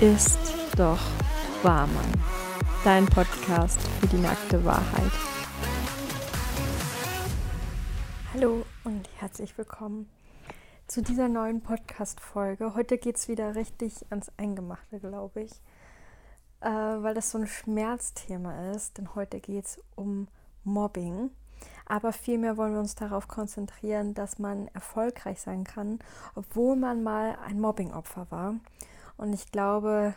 ist doch wahr, Mann. Dein Podcast für die nackte Wahrheit. Hallo und herzlich willkommen zu dieser neuen Podcast-Folge. Heute geht es wieder richtig ans Eingemachte, glaube ich, äh, weil das so ein Schmerzthema ist. Denn heute geht es um Mobbing. Aber vielmehr wollen wir uns darauf konzentrieren, dass man erfolgreich sein kann, obwohl man mal ein Mobbing-Opfer war. Und ich glaube,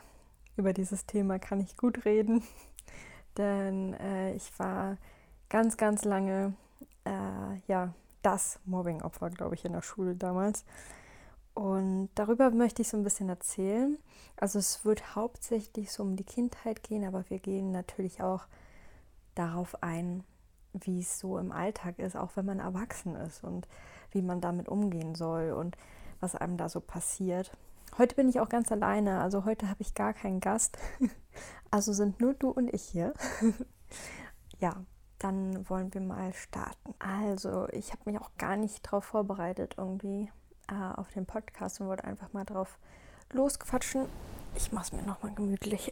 über dieses Thema kann ich gut reden, denn äh, ich war ganz, ganz lange äh, ja, das Mobbing-Opfer, glaube ich, in der Schule damals. Und darüber möchte ich so ein bisschen erzählen. Also es wird hauptsächlich so um die Kindheit gehen, aber wir gehen natürlich auch darauf ein, wie es so im Alltag ist, auch wenn man erwachsen ist und wie man damit umgehen soll und was einem da so passiert. Heute bin ich auch ganz alleine, also heute habe ich gar keinen Gast. Also sind nur du und ich hier. Ja, dann wollen wir mal starten. Also, ich habe mich auch gar nicht darauf vorbereitet, irgendwie äh, auf den Podcast und wollte einfach mal drauf losquatschen. Ich mache es mir nochmal gemütlich.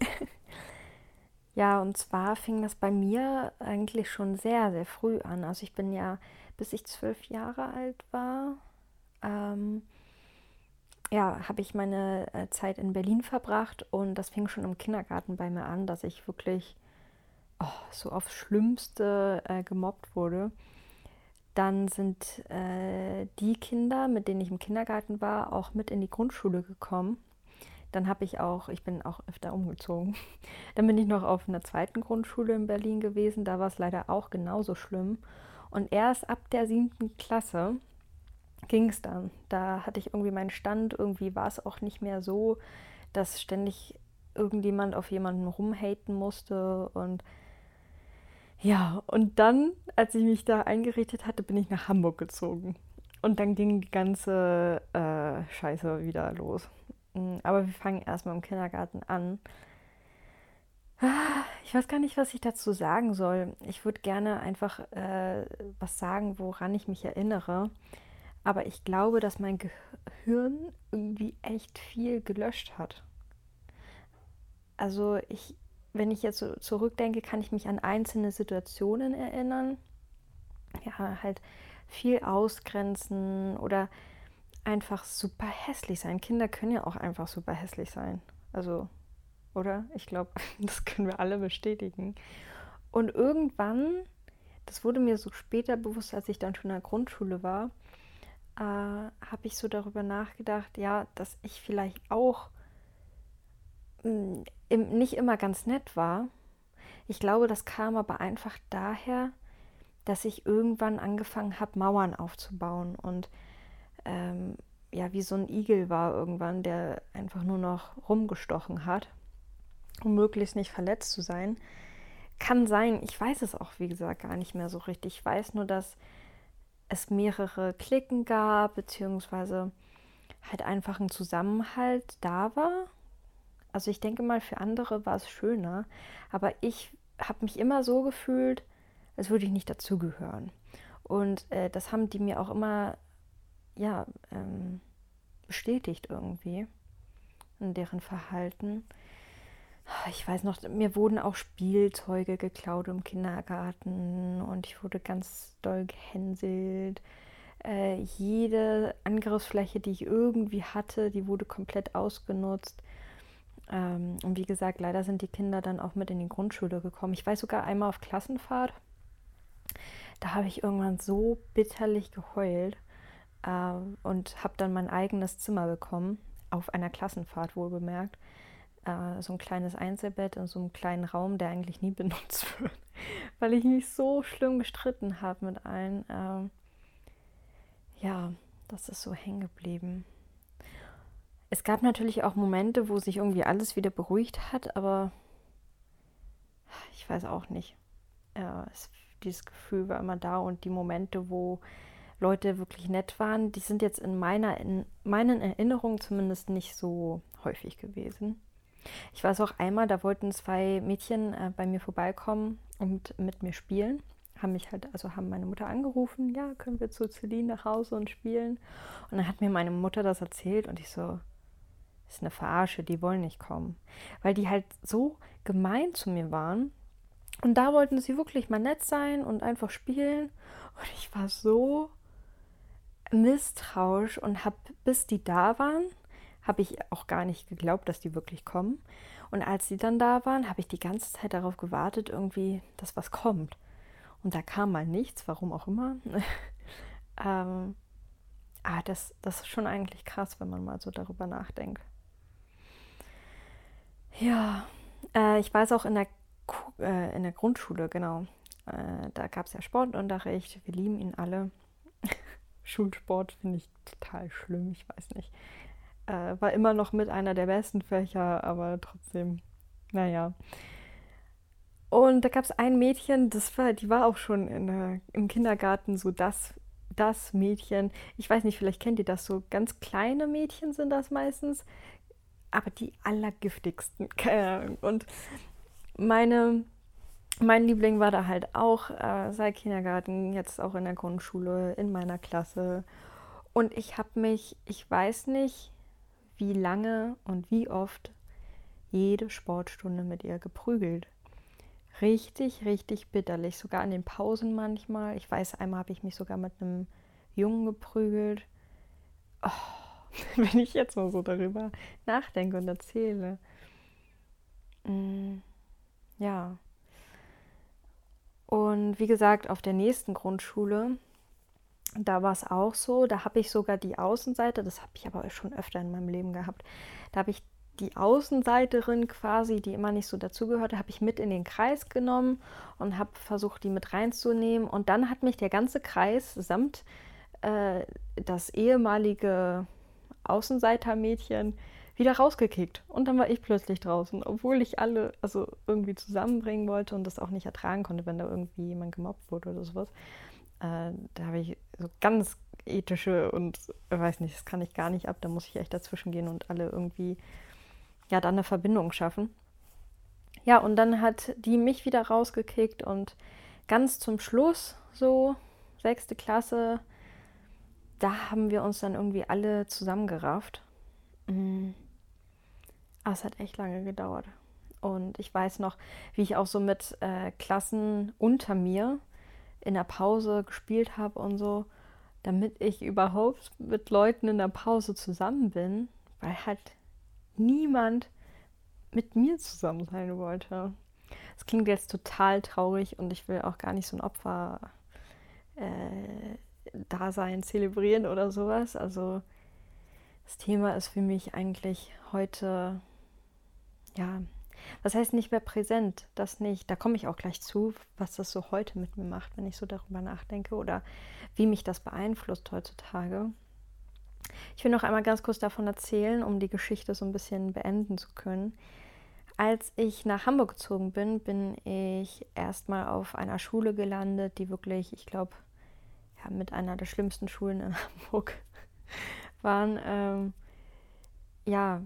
ja, und zwar fing das bei mir eigentlich schon sehr, sehr früh an. Also, ich bin ja, bis ich zwölf Jahre alt war, ähm, ja, habe ich meine äh, Zeit in Berlin verbracht und das fing schon im Kindergarten bei mir an, dass ich wirklich oh, so aufs Schlimmste äh, gemobbt wurde. Dann sind äh, die Kinder, mit denen ich im Kindergarten war, auch mit in die Grundschule gekommen. Dann habe ich auch, ich bin auch öfter umgezogen. Dann bin ich noch auf einer zweiten Grundschule in Berlin gewesen. Da war es leider auch genauso schlimm. Und erst ab der siebten Klasse ging es dann. Da hatte ich irgendwie meinen Stand, irgendwie war es auch nicht mehr so, dass ständig irgendjemand auf jemanden rumhaten musste und ja, und dann, als ich mich da eingerichtet hatte, bin ich nach Hamburg gezogen. Und dann ging die ganze äh, Scheiße wieder los. Mm, aber wir fangen erstmal im Kindergarten an. Ich weiß gar nicht, was ich dazu sagen soll. Ich würde gerne einfach äh, was sagen, woran ich mich erinnere. Aber ich glaube, dass mein Gehirn irgendwie echt viel gelöscht hat. Also ich, wenn ich jetzt so zurückdenke, kann ich mich an einzelne Situationen erinnern. Ja, halt viel ausgrenzen oder einfach super hässlich sein. Kinder können ja auch einfach super hässlich sein. Also, oder? Ich glaube, das können wir alle bestätigen. Und irgendwann, das wurde mir so später bewusst, als ich dann schon in der Grundschule war, äh, habe ich so darüber nachgedacht, ja, dass ich vielleicht auch mh, mm, nicht immer ganz nett war. Ich glaube, das kam aber einfach daher, dass ich irgendwann angefangen habe, Mauern aufzubauen und ähm, ja, wie so ein Igel war irgendwann, der einfach nur noch rumgestochen hat, um möglichst nicht verletzt zu sein. Kann sein, ich weiß es auch, wie gesagt, gar nicht mehr so richtig. Ich weiß nur, dass es mehrere Klicken gab, beziehungsweise halt einfach ein Zusammenhalt da war. Also ich denke mal, für andere war es schöner, aber ich habe mich immer so gefühlt, als würde ich nicht dazugehören. Und äh, das haben die mir auch immer, ja, ähm, bestätigt irgendwie in deren Verhalten ich weiß noch, mir wurden auch Spielzeuge geklaut im Kindergarten und ich wurde ganz doll gehänselt. Äh, jede Angriffsfläche, die ich irgendwie hatte, die wurde komplett ausgenutzt. Ähm, und wie gesagt, leider sind die Kinder dann auch mit in die Grundschule gekommen. Ich weiß sogar einmal auf Klassenfahrt, da habe ich irgendwann so bitterlich geheult äh, und habe dann mein eigenes Zimmer bekommen, auf einer Klassenfahrt wohl bemerkt äh, so ein kleines Einzelbett in so einem kleinen Raum, der eigentlich nie benutzt wird, weil ich mich so schlimm gestritten habe mit allen. Ähm, ja, das ist so hängen geblieben. Es gab natürlich auch Momente, wo sich irgendwie alles wieder beruhigt hat, aber ich weiß auch nicht. Ja, es, dieses Gefühl war immer da und die Momente, wo Leute wirklich nett waren, die sind jetzt in meiner in meinen Erinnerungen zumindest nicht so häufig gewesen. Ich weiß auch einmal, da wollten zwei Mädchen äh, bei mir vorbeikommen und mit mir spielen. Haben mich halt, also haben meine Mutter angerufen, ja, können wir zu Celine nach Hause und spielen. Und dann hat mir meine Mutter das erzählt und ich so, ist eine Verarsche, die wollen nicht kommen. Weil die halt so gemein zu mir waren. Und da wollten sie wirklich mal nett sein und einfach spielen. Und ich war so misstrauisch und habe, bis die da waren, habe ich auch gar nicht geglaubt, dass die wirklich kommen. Und als die dann da waren, habe ich die ganze Zeit darauf gewartet, irgendwie, dass was kommt. Und da kam mal nichts, warum auch immer. ähm, ah, das, das ist schon eigentlich krass, wenn man mal so darüber nachdenkt. Ja, äh, ich weiß auch in der, äh, in der Grundschule, genau. Äh, da gab es ja Sportunterricht. Wir lieben ihn alle. Schulsport finde ich total schlimm, ich weiß nicht. Äh, war immer noch mit einer der besten Fächer, aber trotzdem, naja. Und da gab es ein Mädchen, das war, die war auch schon der, im Kindergarten so das, das Mädchen. Ich weiß nicht, vielleicht kennt ihr das so. Ganz kleine Mädchen sind das meistens, aber die allergiftigsten. Und meine, mein Liebling war da halt auch äh, seit Kindergarten, jetzt auch in der Grundschule, in meiner Klasse. Und ich habe mich, ich weiß nicht, wie lange und wie oft jede Sportstunde mit ihr geprügelt. Richtig, richtig bitterlich. Sogar in den Pausen manchmal. Ich weiß, einmal habe ich mich sogar mit einem Jungen geprügelt. Oh, wenn ich jetzt mal so darüber nachdenke und erzähle. Mm, ja. Und wie gesagt, auf der nächsten Grundschule da war es auch so, da habe ich sogar die Außenseite, das habe ich aber schon öfter in meinem Leben gehabt, da habe ich die Außenseiterin quasi, die immer nicht so dazugehörte, habe ich mit in den Kreis genommen und habe versucht, die mit reinzunehmen. Und dann hat mich der ganze Kreis samt äh, das ehemalige Außenseitermädchen wieder rausgekickt. Und dann war ich plötzlich draußen, obwohl ich alle also irgendwie zusammenbringen wollte und das auch nicht ertragen konnte, wenn da irgendwie jemand gemobbt wurde oder sowas. Äh, da habe ich so ganz ethische und weiß nicht, das kann ich gar nicht ab. Da muss ich echt dazwischen gehen und alle irgendwie ja dann eine Verbindung schaffen. Ja, und dann hat die mich wieder rausgekickt und ganz zum Schluss, so sechste Klasse, da haben wir uns dann irgendwie alle zusammengerafft. Mhm. Aber es hat echt lange gedauert. Und ich weiß noch, wie ich auch so mit äh, Klassen unter mir in der Pause gespielt habe und so, damit ich überhaupt mit Leuten in der Pause zusammen bin, weil halt niemand mit mir zusammen sein wollte. Das klingt jetzt total traurig und ich will auch gar nicht so ein Opfer äh, Dasein zelebrieren oder sowas. Also das Thema ist für mich eigentlich heute ja was heißt nicht mehr präsent? Das nicht. Da komme ich auch gleich zu, was das so heute mit mir macht, wenn ich so darüber nachdenke oder wie mich das beeinflusst heutzutage. Ich will noch einmal ganz kurz davon erzählen, um die Geschichte so ein bisschen beenden zu können. Als ich nach Hamburg gezogen bin, bin ich erstmal auf einer Schule gelandet, die wirklich, ich glaube, ja, mit einer der schlimmsten Schulen in Hamburg waren. Ähm, ja,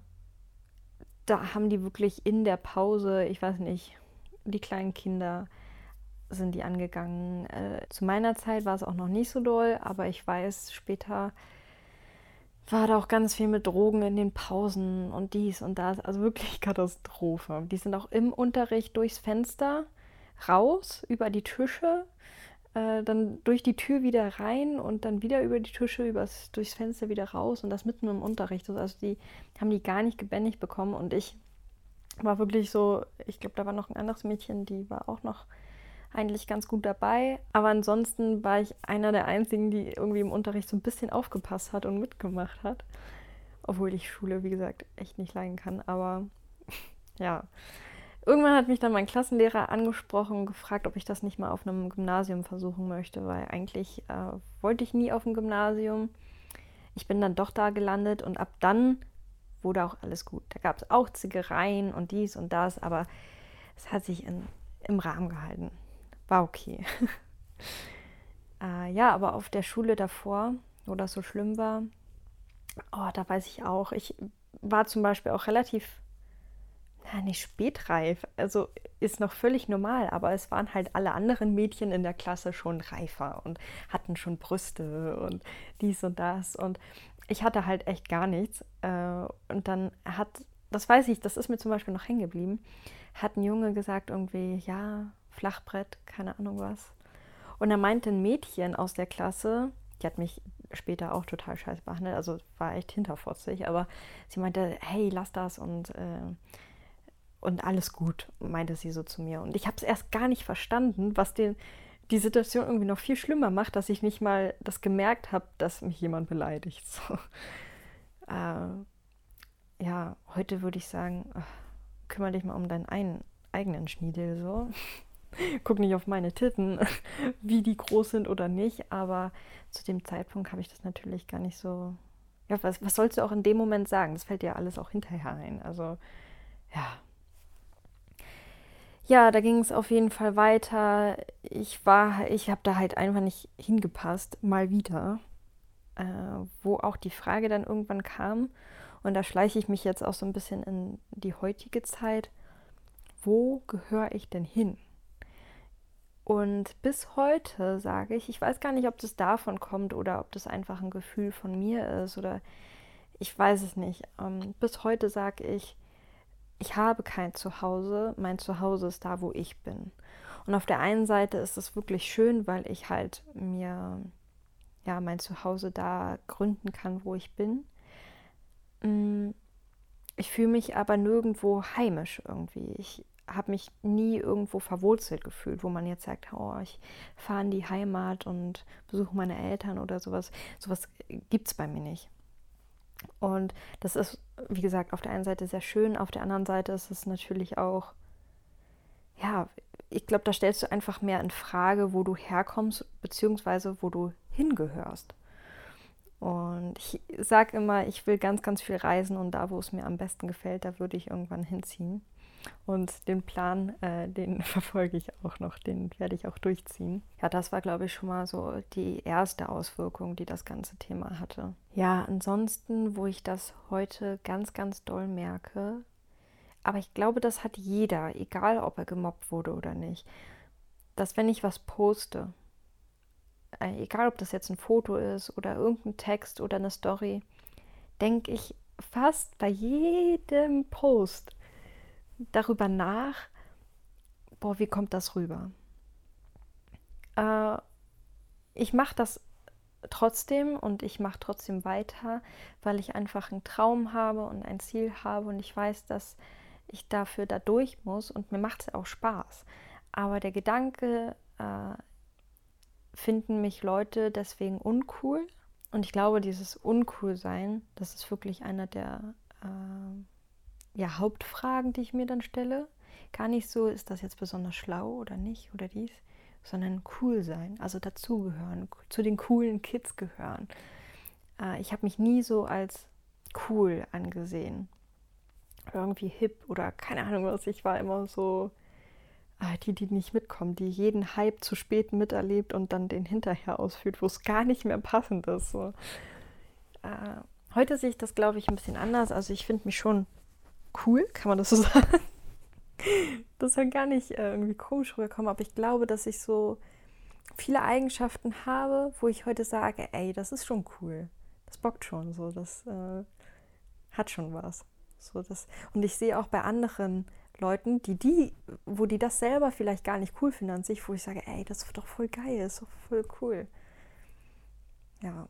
da haben die wirklich in der Pause, ich weiß nicht, die kleinen Kinder sind die angegangen. Äh, zu meiner Zeit war es auch noch nicht so doll, aber ich weiß, später war da auch ganz viel mit Drogen in den Pausen und dies und das. Also wirklich Katastrophe. Die sind auch im Unterricht durchs Fenster raus, über die Tische äh, dann durch die Tür wieder rein und dann wieder über die Tische, übers, durchs Fenster wieder raus und das mitten im Unterricht. Also die haben die gar nicht gebändigt bekommen und ich war wirklich so, ich glaube, da war noch ein anderes Mädchen, die war auch noch eigentlich ganz gut dabei. Aber ansonsten war ich einer der einzigen, die irgendwie im Unterricht so ein bisschen aufgepasst hat und mitgemacht hat. Obwohl ich Schule, wie gesagt, echt nicht leiden kann. Aber ja, Irgendwann hat mich dann mein Klassenlehrer angesprochen und gefragt, ob ich das nicht mal auf einem Gymnasium versuchen möchte, weil eigentlich äh, wollte ich nie auf ein Gymnasium. Ich bin dann doch da gelandet und ab dann wurde auch alles gut. Da gab es auch Zickereien und dies und das, aber es hat sich in, im Rahmen gehalten. War okay. äh, ja, aber auf der Schule davor, wo das so schlimm war, oh, da weiß ich auch, ich war zum Beispiel auch relativ ja, nicht spätreif, also ist noch völlig normal, aber es waren halt alle anderen Mädchen in der Klasse schon reifer und hatten schon Brüste und dies und das und ich hatte halt echt gar nichts. Äh, und dann hat, das weiß ich, das ist mir zum Beispiel noch hängen geblieben, hat ein Junge gesagt irgendwie, ja, Flachbrett, keine Ahnung was. Und er meinte ein Mädchen aus der Klasse, die hat mich später auch total scheiße behandelt, also war echt hinterfotzig, aber sie meinte, hey, lass das und, äh, und alles gut, meinte sie so zu mir. Und ich habe es erst gar nicht verstanden, was den, die Situation irgendwie noch viel schlimmer macht, dass ich nicht mal das gemerkt habe, dass mich jemand beleidigt. So. Äh, ja, heute würde ich sagen, ach, kümmere dich mal um deinen ein, eigenen Schniedel so. Guck nicht auf meine Titten, wie die groß sind oder nicht, aber zu dem Zeitpunkt habe ich das natürlich gar nicht so. Ja, was, was sollst du auch in dem Moment sagen? Das fällt dir alles auch hinterher ein. Also, ja, ja, da ging es auf jeden Fall weiter. Ich war, ich habe da halt einfach nicht hingepasst, mal wieder. Äh, wo auch die Frage dann irgendwann kam, und da schleiche ich mich jetzt auch so ein bisschen in die heutige Zeit, wo gehöre ich denn hin? Und bis heute sage ich, ich weiß gar nicht, ob das davon kommt oder ob das einfach ein Gefühl von mir ist oder ich weiß es nicht. Ähm, bis heute sage ich, ich habe kein Zuhause, mein Zuhause ist da, wo ich bin. Und auf der einen Seite ist es wirklich schön, weil ich halt mir ja mein Zuhause da gründen kann, wo ich bin. Mm, ich fühle mich aber nirgendwo heimisch irgendwie. Ich habe mich nie irgendwo verwurzelt gefühlt, wo man jetzt sagt, oh, ich fahre in die Heimat und besuche meine Eltern oder sowas. Sowas gibt es bei mir nicht. Und das ist, wie gesagt, auf der einen Seite sehr schön, auf der anderen Seite ist es natürlich auch, ja, ich glaube, da stellst du einfach mehr in Frage, wo du herkommst, beziehungsweise wo du hingehörst. Und ich sage immer, ich will ganz, ganz viel reisen und da, wo es mir am besten gefällt, da würde ich irgendwann hinziehen. Und den Plan, äh, den verfolge ich auch noch, den werde ich auch durchziehen. Ja, das war, glaube ich, schon mal so die erste Auswirkung, die das ganze Thema hatte. Ja, ansonsten, wo ich das heute ganz, ganz doll merke, aber ich glaube, das hat jeder, egal ob er gemobbt wurde oder nicht, dass wenn ich was poste, äh, egal ob das jetzt ein Foto ist oder irgendein Text oder eine Story, denke ich fast bei jedem Post, darüber nach, boah, wie kommt das rüber? Äh, ich mache das trotzdem und ich mache trotzdem weiter, weil ich einfach einen Traum habe und ein Ziel habe und ich weiß, dass ich dafür da durch muss und mir macht es auch Spaß. Aber der Gedanke, äh, finden mich Leute deswegen uncool und ich glaube, dieses Uncool-Sein, das ist wirklich einer der äh, ja, Hauptfragen, die ich mir dann stelle. Gar nicht so, ist das jetzt besonders schlau oder nicht oder dies, sondern cool sein, also dazugehören, zu den coolen Kids gehören. Äh, ich habe mich nie so als cool angesehen. Irgendwie hip oder keine Ahnung was. Ich war immer so, äh, die, die nicht mitkommen, die jeden Hype zu spät miterlebt und dann den hinterher ausführt, wo es gar nicht mehr passend ist. So. Äh, heute sehe ich das, glaube ich, ein bisschen anders. Also ich finde mich schon cool, kann man das so sagen? Das soll gar nicht äh, irgendwie komisch rüberkommen, aber ich glaube, dass ich so viele Eigenschaften habe, wo ich heute sage, ey, das ist schon cool. Das bockt schon so, das äh, hat schon was. So, das, und ich sehe auch bei anderen Leuten, die die, wo die das selber vielleicht gar nicht cool finden an sich, wo ich sage, ey, das ist doch voll geil, ist doch voll cool. Ja,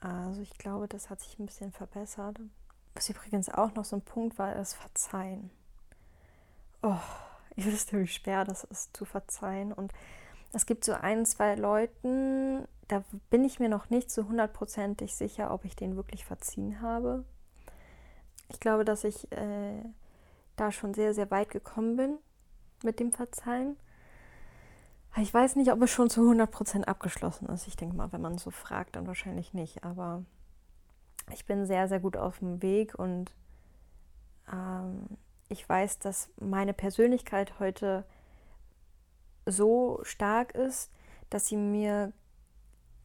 also ich glaube, das hat sich ein bisschen verbessert. Was übrigens auch noch so ein Punkt war, ist Verzeihen. Oh, ihr wisst ja, wie schwer das ist zu verzeihen. Und es gibt so ein, zwei Leuten, da bin ich mir noch nicht so hundertprozentig sicher, ob ich denen wirklich verziehen habe. Ich glaube, dass ich äh, da schon sehr, sehr weit gekommen bin mit dem Verzeihen. Ich weiß nicht, ob es schon zu 100% abgeschlossen ist. Ich denke mal, wenn man so fragt, dann wahrscheinlich nicht. Aber ich bin sehr, sehr gut auf dem Weg und ähm, ich weiß, dass meine Persönlichkeit heute so stark ist, dass sie mir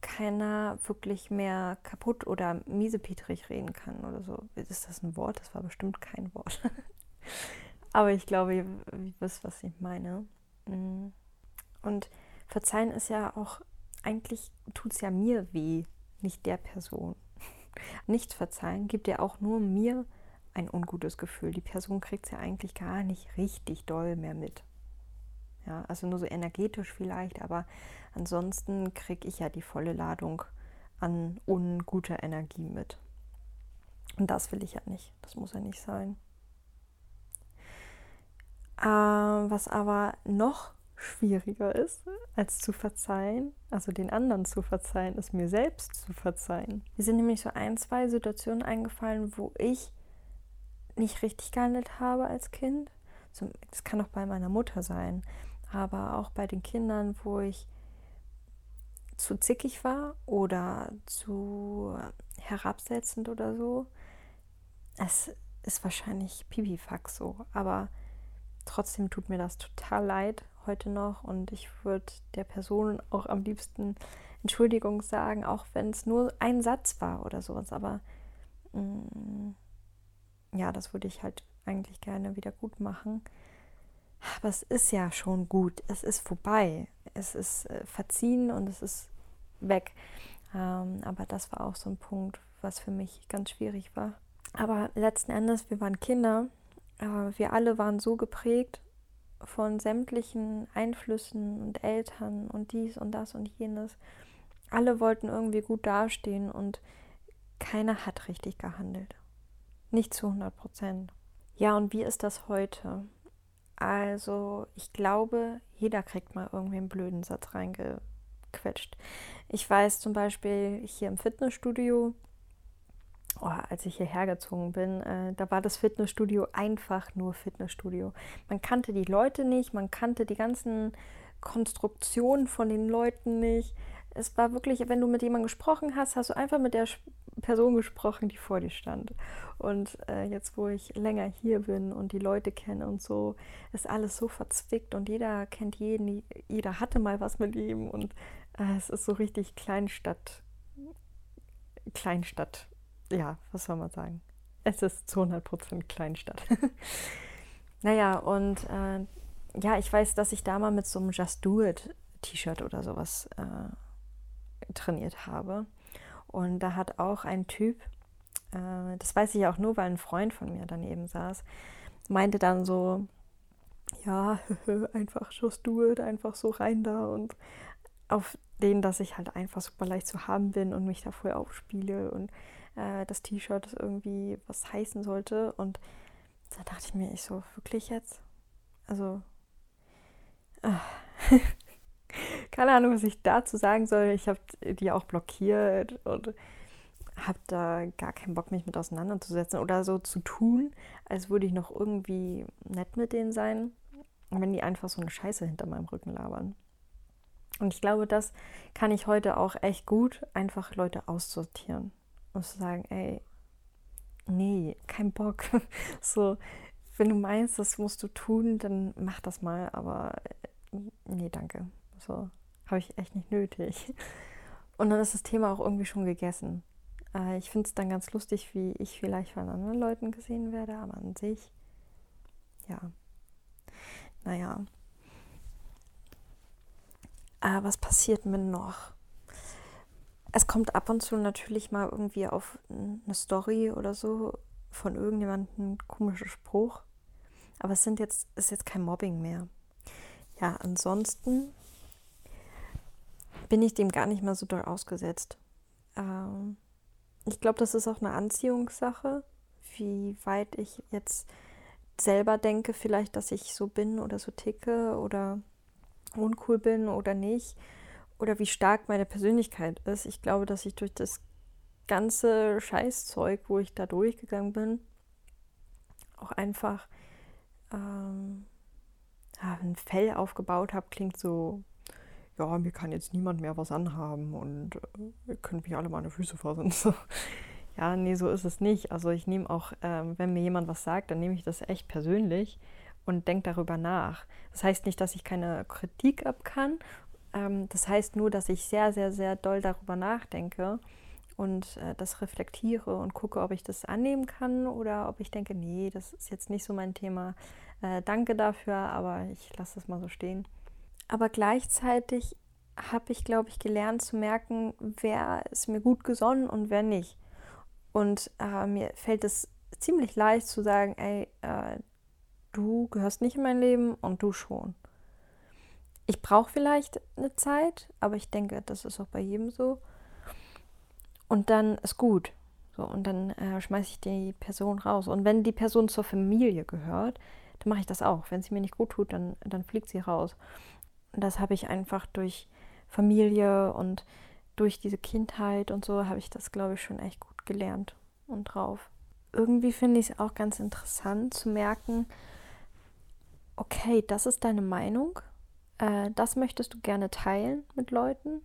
keiner wirklich mehr kaputt oder miesepetrig reden kann oder so. Ist das ein Wort? Das war bestimmt kein Wort. Aber ich glaube, ihr, ihr wisst, was ich meine. Mm. Und verzeihen ist ja auch, eigentlich tut es ja mir weh, nicht der Person. Nichts verzeihen gibt ja auch nur mir ein ungutes Gefühl. Die Person kriegt es ja eigentlich gar nicht richtig doll mehr mit. Ja, also nur so energetisch vielleicht, aber ansonsten kriege ich ja die volle Ladung an unguter Energie mit. Und das will ich ja nicht. Das muss ja nicht sein. Äh, was aber noch schwieriger ist, als zu verzeihen, also den anderen zu verzeihen, ist mir selbst zu verzeihen. Mir sind nämlich so ein, zwei Situationen eingefallen, wo ich nicht richtig gehandelt habe als Kind. Das kann auch bei meiner Mutter sein, aber auch bei den Kindern, wo ich zu zickig war oder zu herabsetzend oder so. Es ist wahrscheinlich Pipifax so, aber trotzdem tut mir das total leid heute noch und ich würde der Person auch am liebsten Entschuldigung sagen, auch wenn es nur ein Satz war oder sowas. Aber mh, mm, ja, das würde ich halt eigentlich gerne wieder gut machen. Aber es ist ja schon gut. Es ist vorbei. Es ist äh, verziehen und es ist weg. Ähm, aber das war auch so ein Punkt, was für mich ganz schwierig war. Aber letzten Endes, wir waren Kinder. Äh, wir alle waren so geprägt von sämtlichen Einflüssen und Eltern und dies und das und jenes. Alle wollten irgendwie gut dastehen und keiner hat richtig gehandelt. Nicht zu 100 Prozent. Ja, und wie ist das heute? Also, ich glaube, jeder kriegt mal irgendwie einen blöden Satz reingequetscht. Ich weiß zum Beispiel hier im Fitnessstudio, oh, als ich hierher gezogen bin, äh, da war das Fitnessstudio einfach nur Fitnessstudio. Man kannte die Leute nicht, man kannte die ganzen Konstruktionen von den Leuten nicht. Es war wirklich, wenn du mit jemandem gesprochen hast, hast du einfach mit der Person gesprochen, die vor dir stand. Und äh, jetzt, wo ich länger hier bin und die Leute kenne und so, ist alles so verzwickt und jeder kennt jeden, jeder hatte mal was mit ihm und äh, es ist so richtig Kleinstadt. Kleinstadt. Ja, was soll man sagen? Es ist zu 100% Kleinstadt. naja, und äh, ja, ich weiß, dass ich da mal mit so einem Just Do It T-Shirt oder sowas äh, trainiert habe. Und da hat auch ein Typ, äh, das weiß ich auch nur, weil ein Freund von mir daneben saß, meinte dann so, ja, einfach just do it, einfach so rein da und auf den, dass ich halt einfach super leicht zu haben bin und mich da voll aufspiele und äh, das T-Shirt irgendwie was heißen sollte. Und da dachte ich mir, ich so, wirklich jetzt? Also, äh, keine Ahnung, was ich dazu sagen soll. Ich habe die auch blockiert und habe da gar keinen Bock, mich mit auseinanderzusetzen oder so zu tun, als würde ich noch irgendwie nett mit denen sein, wenn die einfach so eine Scheiße hinter meinem Rücken labern. Und ich glaube, das kann ich heute auch echt gut, einfach Leute aussortieren und zu sagen, ey, nee, kein Bock. so, wenn du meinst, das musst du tun, dann mach das mal, aber äh, nee, danke. So, habe ich echt nicht nötig. Und dann ist das Thema auch irgendwie schon gegessen. Äh, ich finde es dann ganz lustig, wie ich vielleicht von anderen Leuten gesehen werde, aber an sich, ja. Naja. Aber was passiert mir noch? Es kommt ab und zu natürlich mal irgendwie auf eine Story oder so von irgendjemandem komischer Spruch. Aber es sind jetzt, ist jetzt kein Mobbing mehr. Ja, ansonsten bin ich dem gar nicht mehr so doll ausgesetzt. Ähm, ich glaube, das ist auch eine Anziehungssache, wie weit ich jetzt selber denke, vielleicht, dass ich so bin oder so ticke oder uncool bin oder nicht. Oder wie stark meine Persönlichkeit ist. Ich glaube, dass ich durch das ganze Scheißzeug, wo ich da durchgegangen bin, auch einfach ähm, ein Fell aufgebaut habe, klingt so ja, mir kann jetzt niemand mehr was anhaben und äh, ihr könnt mich alle meine Füße fassen. Ja, nee, so ist es nicht. Also ich nehme auch, ähm, wenn mir jemand was sagt, dann nehme ich das echt persönlich und denke darüber nach. Das heißt nicht, dass ich keine Kritik ab kann. Ähm, das heißt nur, dass ich sehr, sehr, sehr doll darüber nachdenke und äh, das reflektiere und gucke, ob ich das annehmen kann oder ob ich denke, nee, das ist jetzt nicht so mein Thema. Äh, danke dafür, aber ich lasse es mal so stehen. Aber gleichzeitig habe ich, glaube ich, gelernt zu merken, wer ist mir gut gesonnen und wer nicht. Und äh, mir fällt es ziemlich leicht zu sagen, ey, äh, du gehörst nicht in mein Leben und du schon. Ich brauche vielleicht eine Zeit, aber ich denke, das ist auch bei jedem so. Und dann ist gut. So, und dann äh, schmeiße ich die Person raus. Und wenn die Person zur Familie gehört, dann mache ich das auch. Wenn sie mir nicht gut tut, dann, dann fliegt sie raus. Und das habe ich einfach durch Familie und durch diese Kindheit und so habe ich das, glaube ich, schon echt gut gelernt und drauf. Irgendwie finde ich es auch ganz interessant zu merken, okay, das ist deine Meinung, äh, das möchtest du gerne teilen mit Leuten.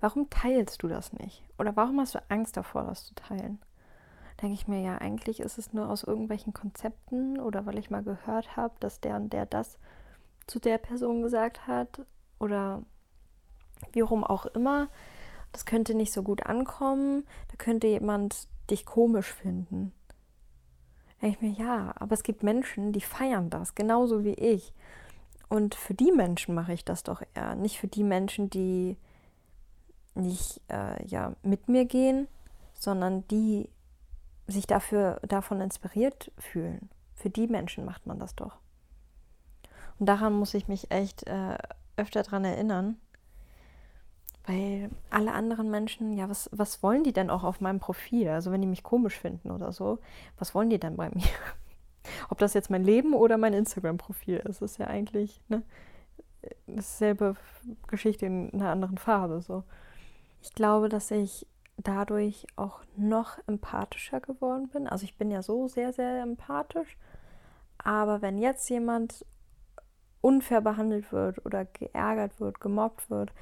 Warum teilst du das nicht? Oder warum hast du Angst davor, das zu teilen? Denke ich mir, ja, eigentlich ist es nur aus irgendwelchen Konzepten oder weil ich mal gehört habe, dass der und der das zu der Person gesagt hat oder wie rum auch immer. Das könnte nicht so gut ankommen. Da könnte jemand dich komisch finden. Denke ich mir, ja, aber es gibt Menschen, die feiern das, genauso wie ich. Und für die Menschen mache ich das doch eher. Nicht für die Menschen, die nicht äh, ja, mit mir gehen, sondern die sich dafür, davon inspiriert fühlen. Für die Menschen macht man das doch. Und daran muss ich mich echt äh, öfter dran erinnern. Weil alle anderen Menschen, ja, was, was wollen die denn auch auf meinem Profil? Also wenn die mich komisch finden oder so, was wollen die denn bei mir? Ob das jetzt mein Leben oder mein Instagram-Profil ist, ist ja eigentlich ne, dasselbe Geschichte in einer anderen Farbe. So. Ich glaube, dass ich dadurch auch noch empathischer geworden bin. Also ich bin ja so sehr, sehr empathisch. Aber wenn jetzt jemand unfair behandelt wird oder geärgert wird, gemobbt wird,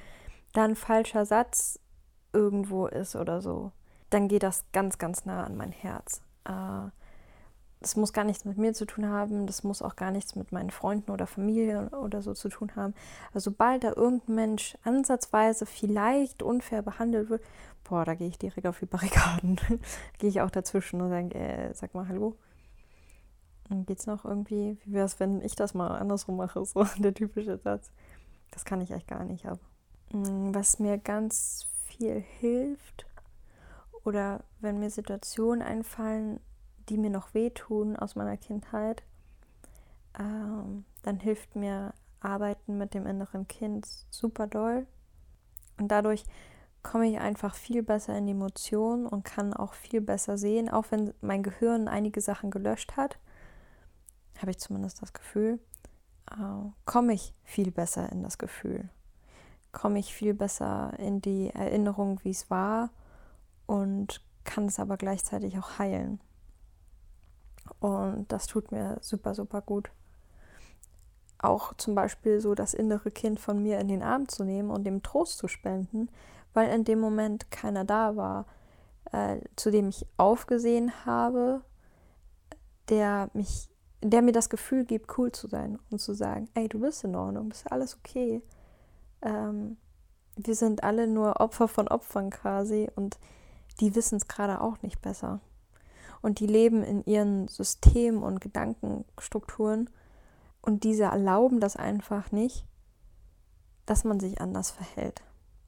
dann falscher Satz irgendwo ist oder so, dann geht das ganz, ganz nah an mein Herz. Äh, das muss gar nichts mit mir zu tun haben, das muss auch gar nichts mit meinen Freunden oder Familie oder so zu tun haben. Also sobald da irgendein Mensch ansatzweise vielleicht unfair behandelt wird, boah, da gehe ich direkt auf die Barrikaden. gehe ich auch dazwischen und sage, äh, sag mal Hallo. Geht es noch irgendwie? Wie wäre es, wenn ich das mal andersrum mache? So der typische Satz. Das kann ich echt gar nicht ab. Mm, was mir ganz viel hilft oder wenn mir Situationen einfallen, die mir noch wehtun aus meiner Kindheit, ähm, dann hilft mir Arbeiten mit dem inneren Kind super doll. Und dadurch komme ich einfach viel besser in die Emotionen und kann auch viel besser sehen, auch wenn mein Gehirn einige Sachen gelöscht hat, habe ich zumindest das Gefühl, äh, komme ich viel besser in das Gefühl komme ich viel besser in die Erinnerung, wie es war und kann es aber gleichzeitig auch heilen. Und das tut mir super, super gut. Auch zum Beispiel so das innere Kind von mir in den Arm zu nehmen und dem Trost zu spenden, weil in dem Moment keiner da war, äh, zu dem ich aufgesehen habe, der mich, der mir das Gefühl gibt, cool zu sein und zu sagen, ey, du bist in Ordnung, bist alles okay ähm, wir sind alle nur Opfer von Opfern quasi und die wissen es gerade auch nicht besser. Und die leben in ihren Systemen und Gedankenstrukturen und diese erlauben das einfach nicht, dass man sich anders verhält.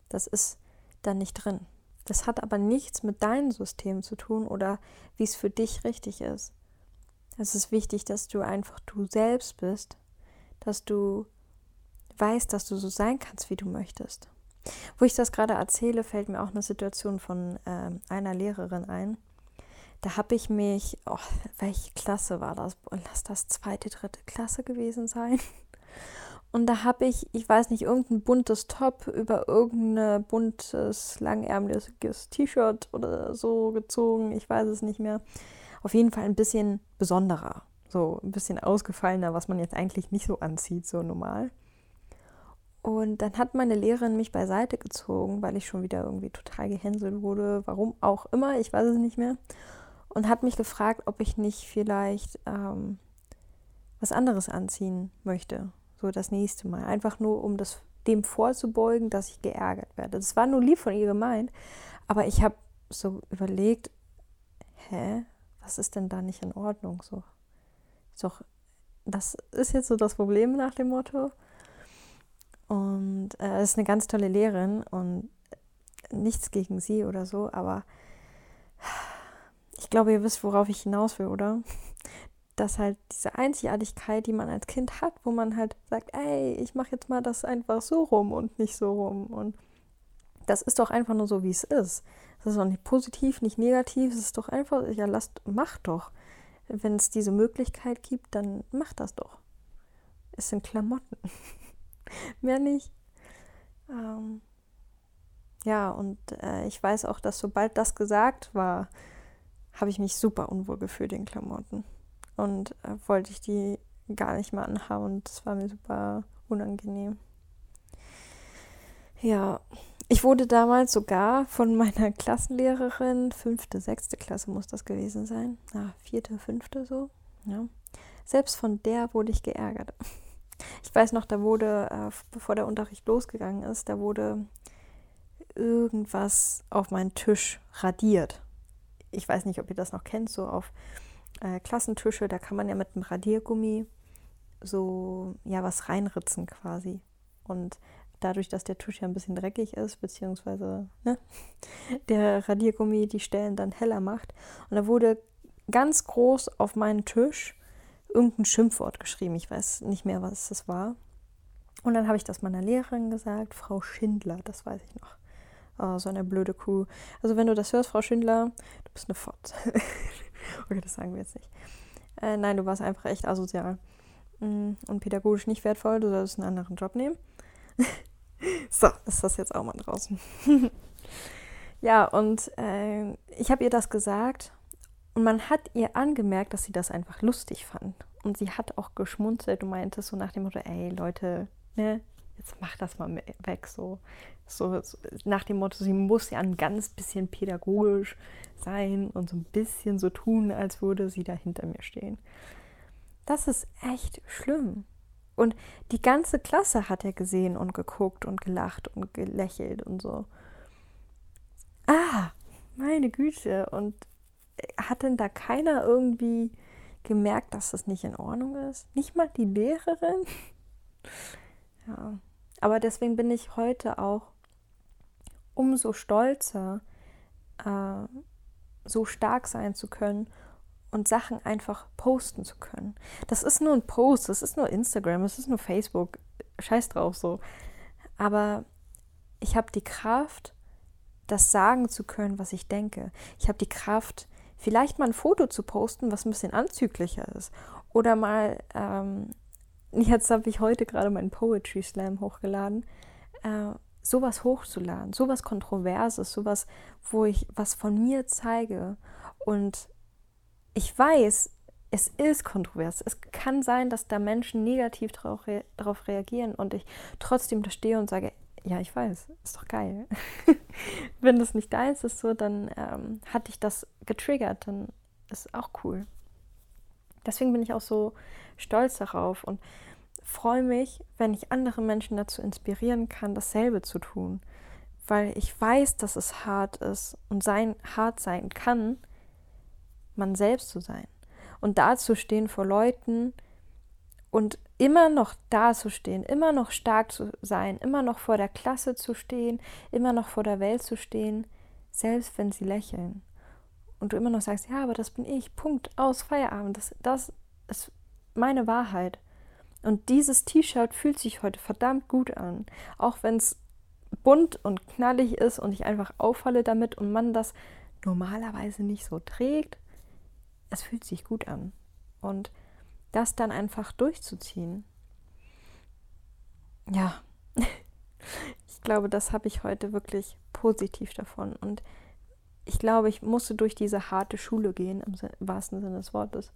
Das ist da nicht drin. Das hat aber nichts mit deinem System zu tun oder wie es für dich richtig ist. Es ist wichtig, dass du einfach du selbst bist, dass du weißt, dass du so sein kannst, wie du möchtest. Wo ich das gerade erzähle, fällt mir auch eine Situation von äh, einer Lehrerin ein. Da habe ich mich, oh, welche Klasse war das? Lass das zweite, dritte Klasse gewesen sein. Und da habe ich, ich weiß nicht, irgendein buntes Top über irgendein buntes, langärmeliges T-Shirt oder so gezogen. Ich weiß es nicht mehr. Auf jeden Fall ein bisschen besonderer. So ein bisschen ausgefallener, was man jetzt eigentlich nicht so anzieht, so normal. Und dann hat meine Lehrerin mich beiseite gezogen, weil ich schon wieder irgendwie total gehänselt wurde, warum auch immer, ich weiß es nicht mehr. Und hat mich gefragt, ob ich nicht vielleicht ähm, was anderes anziehen möchte, so das nächste Mal. Einfach nur, um das dem vorzubeugen, dass ich geärgert werde. Das war nur lieb von ihr gemeint, aber ich habe so überlegt, hä, was ist denn da nicht in Ordnung? So, ist doch, das ist jetzt so das Problem nach dem Motto. Und äh, ist eine ganz tolle Lehrerin und nichts gegen sie oder so, aber ich glaube, ihr wisst, worauf ich hinaus will, oder? Dass halt diese Einzigartigkeit, die man als Kind hat, wo man halt sagt, ey, ich mache jetzt mal das einfach so rum und nicht so rum. Und das ist doch einfach nur so, wie es ist. Das ist auch nicht positiv, nicht negativ. Es ist doch einfach, ja, lasst, macht doch. Wenn es diese Möglichkeit gibt, dann macht das doch. Es sind Klamotten. Mehr nicht. Ähm, ja, und äh, ich weiß auch, dass sobald das gesagt war, habe ich mich super unwohl gefühlt in Klamotten. Und äh, wollte ich die gar nicht mehr anhaben und das war mir super unangenehm. Ja, ich wurde damals sogar von meiner Klassenlehrerin, fünfte, sechste Klasse muss das gewesen sein, na, vierte, fünfte so, ja. Selbst von der wurde ich geärgert. Ich weiß noch, da wurde, äh, bevor der Unterricht losgegangen ist, da wurde irgendwas auf meinen Tisch radiert. Ich weiß nicht, ob ihr das noch kennt, so auf äh, Klassentische, da kann man ja mit einem Radiergummi so ja was reinritzen quasi. Und dadurch, dass der Tisch ja ein bisschen dreckig ist, beziehungsweise ne, der Radiergummi die Stellen dann heller macht. Und da wurde ganz groß auf meinen Tisch irgendein Schimpfwort geschrieben. Ich weiß nicht mehr, was das war. Und dann habe ich das meiner Lehrerin gesagt, Frau Schindler, das weiß ich noch. Oh, so eine blöde Kuh. Also wenn du das hörst, Frau Schindler, du bist eine Fotz. okay, das sagen wir jetzt nicht. Äh, nein, du warst einfach echt asozial. Mm, und pädagogisch nicht wertvoll, du solltest einen anderen Job nehmen. so, ist das jetzt auch mal draußen. ja, und äh, ich habe ihr das gesagt und man hat ihr angemerkt, dass sie das einfach lustig fand. Und sie hat auch geschmunzelt und meinte so nach dem Motto, ey Leute, ne, jetzt mach das mal weg. So. So, so nach dem Motto, sie muss ja ein ganz bisschen pädagogisch sein und so ein bisschen so tun, als würde sie da hinter mir stehen. Das ist echt schlimm. Und die ganze Klasse hat er gesehen und geguckt und gelacht und gelächelt und so. Ah, meine Güte. Und hat denn da keiner irgendwie gemerkt, dass das nicht in Ordnung ist? Nicht mal die Lehrerin? Ja. Aber deswegen bin ich heute auch umso stolzer, äh, so stark sein zu können und Sachen einfach posten zu können. Das ist nur ein Post, das ist nur Instagram, das ist nur Facebook, scheiß drauf so. Aber ich habe die Kraft, das sagen zu können, was ich denke. Ich habe die Kraft, vielleicht mal ein Foto zu posten, was ein bisschen anzüglicher ist. Oder mal, ähm, jetzt habe ich heute gerade meinen Poetry Slam hochgeladen, äh, sowas hochzuladen, sowas Kontroverses, sowas, wo ich was von mir zeige und ich weiß, es ist kontrovers. Es kann sein, dass da Menschen negativ darauf rea reagieren und ich trotzdem da stehe und sage, ja, ich weiß, ist doch geil. Wenn das nicht deins ist, so, dann ähm, hat dich das getriggert, dann ist auch cool. Deswegen bin ich auch so stolz darauf und freue mich, wenn ich andere Menschen dazu inspirieren kann, dasselbe zu tun. Weil ich weiß, dass es hart ist und sein, hart sein kann, man selbst zu sein. Und dazustehen vor Leuten und immer noch dazustehen, immer noch stark zu sein, immer noch vor der Klasse zu stehen, immer noch vor der Welt zu stehen, selbst wenn sie lächeln. Und du immer noch sagst, ja, aber das bin ich, Punkt, aus, Feierabend, das, das ist meine Wahrheit. Und dieses T-Shirt fühlt sich heute verdammt gut an, auch wenn es bunt und knallig ist und ich einfach auffalle damit und man das normalerweise nicht so trägt, es fühlt sich gut an. Und das dann einfach durchzuziehen. Ja, ich glaube, das habe ich heute wirklich positiv davon. Und ich glaube, ich musste durch diese harte Schule gehen, im wahrsten Sinne des Wortes,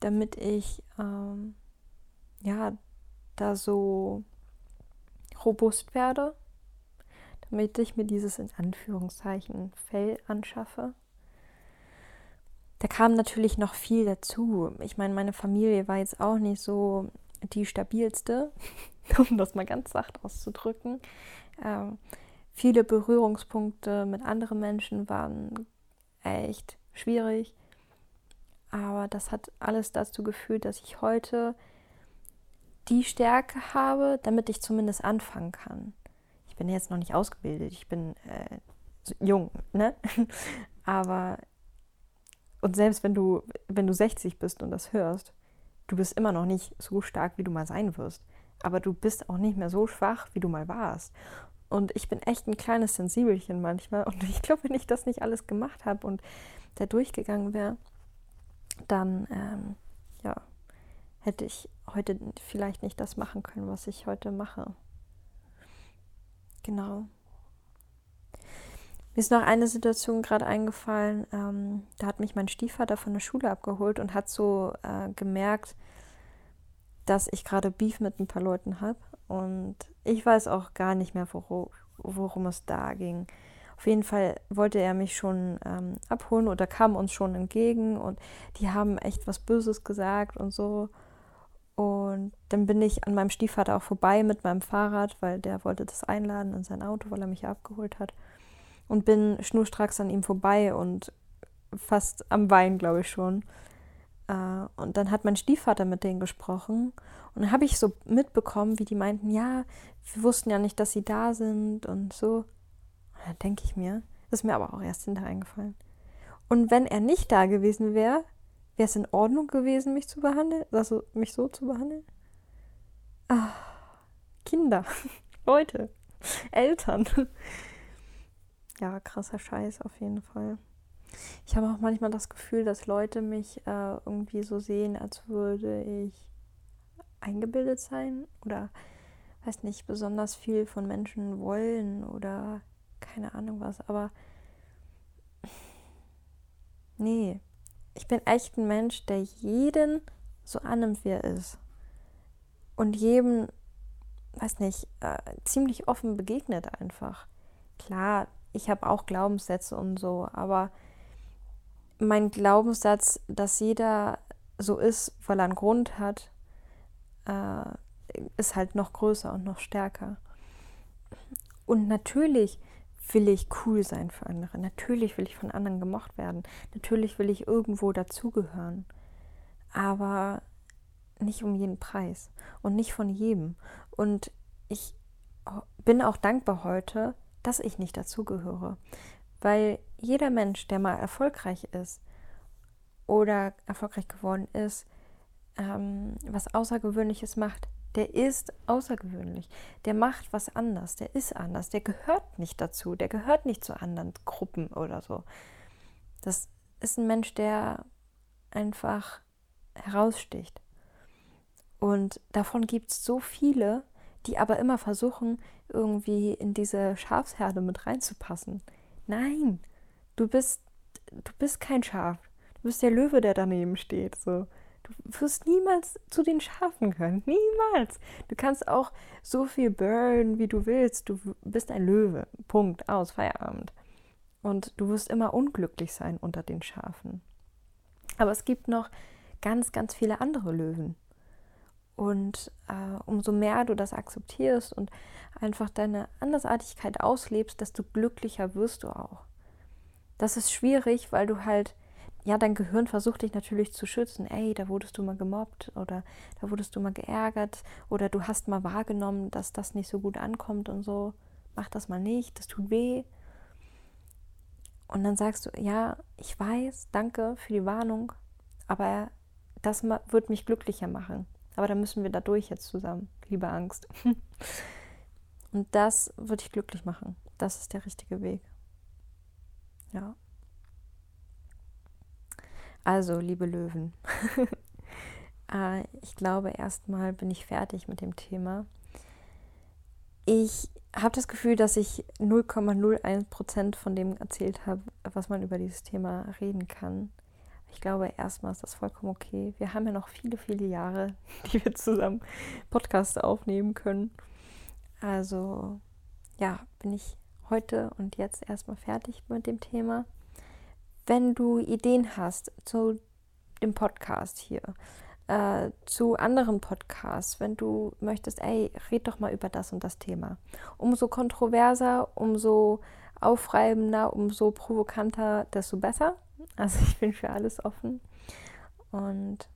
damit ich ähm, ja da so robust werde, damit ich mir dieses in Anführungszeichen Fell anschaffe da kam natürlich noch viel dazu. Ich meine, meine Familie war jetzt auch nicht so die stabilste, um das mal ganz sacht auszudrücken. Ähm, viele Berührungspunkte mit anderen Menschen waren echt schwierig. Aber das hat alles dazu geführt, dass ich heute die Stärke habe, damit ich zumindest anfangen kann. Ich bin jetzt noch nicht ausgebildet, ich bin äh, jung, ne? Aber und selbst wenn du, wenn du 60 bist und das hörst, du bist immer noch nicht so stark, wie du mal sein wirst. Aber du bist auch nicht mehr so schwach, wie du mal warst. Und ich bin echt ein kleines Sensibelchen manchmal. Und ich glaube, wenn ich das nicht alles gemacht habe und da durchgegangen wäre, dann ähm, ja, hätte ich heute vielleicht nicht das machen können, was ich heute mache. Genau. Mir ist noch eine Situation gerade eingefallen. Ähm, da hat mich mein Stiefvater von der Schule abgeholt und hat so äh, gemerkt, dass ich gerade Beef mit ein paar Leuten habe. Und ich weiß auch gar nicht mehr, worum, es da ging. Auf jeden Fall wollte er mich schon ähm, abholen oder kam uns schon entgegen und die haben echt was Böses gesagt und so. Und dann bin ich an meinem Stiefvater auch vorbei mit meinem Fahrrad, weil der wollte das einladen in sein Auto, weil er mich abgeholt hat. Und bin schnurstracks an ihm vorbei und fast am Wein, glaube ich schon. Äh, und dann hat mein Stiefvater mit denen gesprochen. Und dann habe ich so mitbekommen, wie die meinten, ja, wir wussten ja nicht, dass sie da sind und so. Da denke ich mir, das ist mir aber auch erst hinterher eingefallen. Und wenn er nicht da gewesen wäre, wäre es in Ordnung gewesen, mich zu behandeln, also mich so zu behandeln? Ah, Kinder, Leute, Eltern. Ja, krasser Scheiß auf jeden Fall. Ich habe auch manchmal das Gefühl, dass Leute mich äh, irgendwie so sehen, als würde ich eingebildet sein oder weiß nicht, besonders viel von Menschen wollen oder keine Ahnung was, aber nee, ich bin echt ein Mensch, der jeden so annimmt, wie er ist. Und jedem, weiß nicht, äh, ziemlich offen begegnet einfach. Klar, ich habe auch Glaubenssätze und so, aber mein Glaubenssatz, dass jeder so ist, weil er einen Grund hat, äh, ist halt noch größer und noch stärker. Und natürlich will ich cool sein für andere. Natürlich will ich von anderen gemocht werden. Natürlich will ich irgendwo dazugehören. Aber nicht um jeden Preis und nicht von jedem. Und ich bin auch dankbar heute, dass ich nicht dazugehöre. Weil jeder Mensch, der mal erfolgreich ist oder erfolgreich geworden ist, ähm, was Außergewöhnliches macht, der ist außergewöhnlich. Der macht was anders. Der ist anders. Der gehört nicht dazu. Der gehört nicht zu anderen Gruppen oder so. Das ist ein Mensch, der einfach heraussticht. Und davon gibt es so viele, die aber immer versuchen, irgendwie in diese Schafsherde mit reinzupassen. Nein, du bist, du bist kein Schaf. Du bist der Löwe, der daneben steht. So. Du wirst niemals zu den Schafen können. Niemals. Du kannst auch so viel burn, wie du willst. Du bist ein Löwe. Punkt. Aus. Feierabend. Und du wirst immer unglücklich sein unter den Schafen. Aber es gibt noch ganz, ganz viele andere Löwen. Und äh, umso mehr du das akzeptierst und einfach deine Andersartigkeit auslebst, desto glücklicher wirst du auch. Das ist schwierig, weil du halt ja, dein Gehirn versucht dich natürlich zu schützen. Ey, da wurdest du mal gemobbt oder da wurdest du mal geärgert oder du hast mal wahrgenommen, dass das nicht so gut ankommt und so. Mach das mal nicht, das tut weh. Und dann sagst du, ja, ich weiß, danke für die Warnung, aber das wird mich glücklicher machen. Aber da müssen wir da durch jetzt zusammen, liebe Angst. Und das wird dich glücklich machen. Das ist der richtige Weg. Ja. Also, liebe Löwen, äh, ich glaube, erstmal bin ich fertig mit dem Thema. Ich habe das Gefühl, dass ich 0,01% von dem erzählt habe, was man über dieses Thema reden kann. Ich glaube, erstmal ist das vollkommen okay. Wir haben ja noch viele, viele Jahre, die wir zusammen Podcasts aufnehmen können. Also, ja, bin ich heute und jetzt erstmal fertig mit dem Thema. Wenn du Ideen hast zu dem Podcast hier, äh, zu anderen Podcasts, wenn du möchtest, ey, red doch mal über das und das Thema. Umso kontroverser, umso aufreibender, umso provokanter, desto besser. Also ich bin für alles offen. Und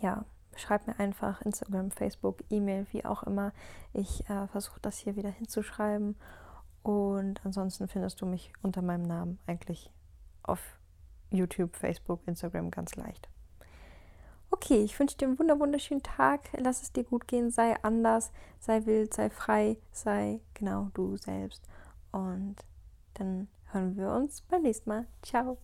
ja, schreib mir einfach Instagram, Facebook, E-Mail, wie auch immer. Ich äh, versuche das hier wieder hinzuschreiben. Und ansonsten findest du mich unter meinem Namen eigentlich auf YouTube, Facebook, Instagram ganz leicht. Okay, ich wünsche dir einen wunderschönen Tag. Lass es dir gut gehen. Sei anders, sei wild, sei frei, sei genau du selbst. Und dann hören wir uns beim nächsten Mal. Ciao.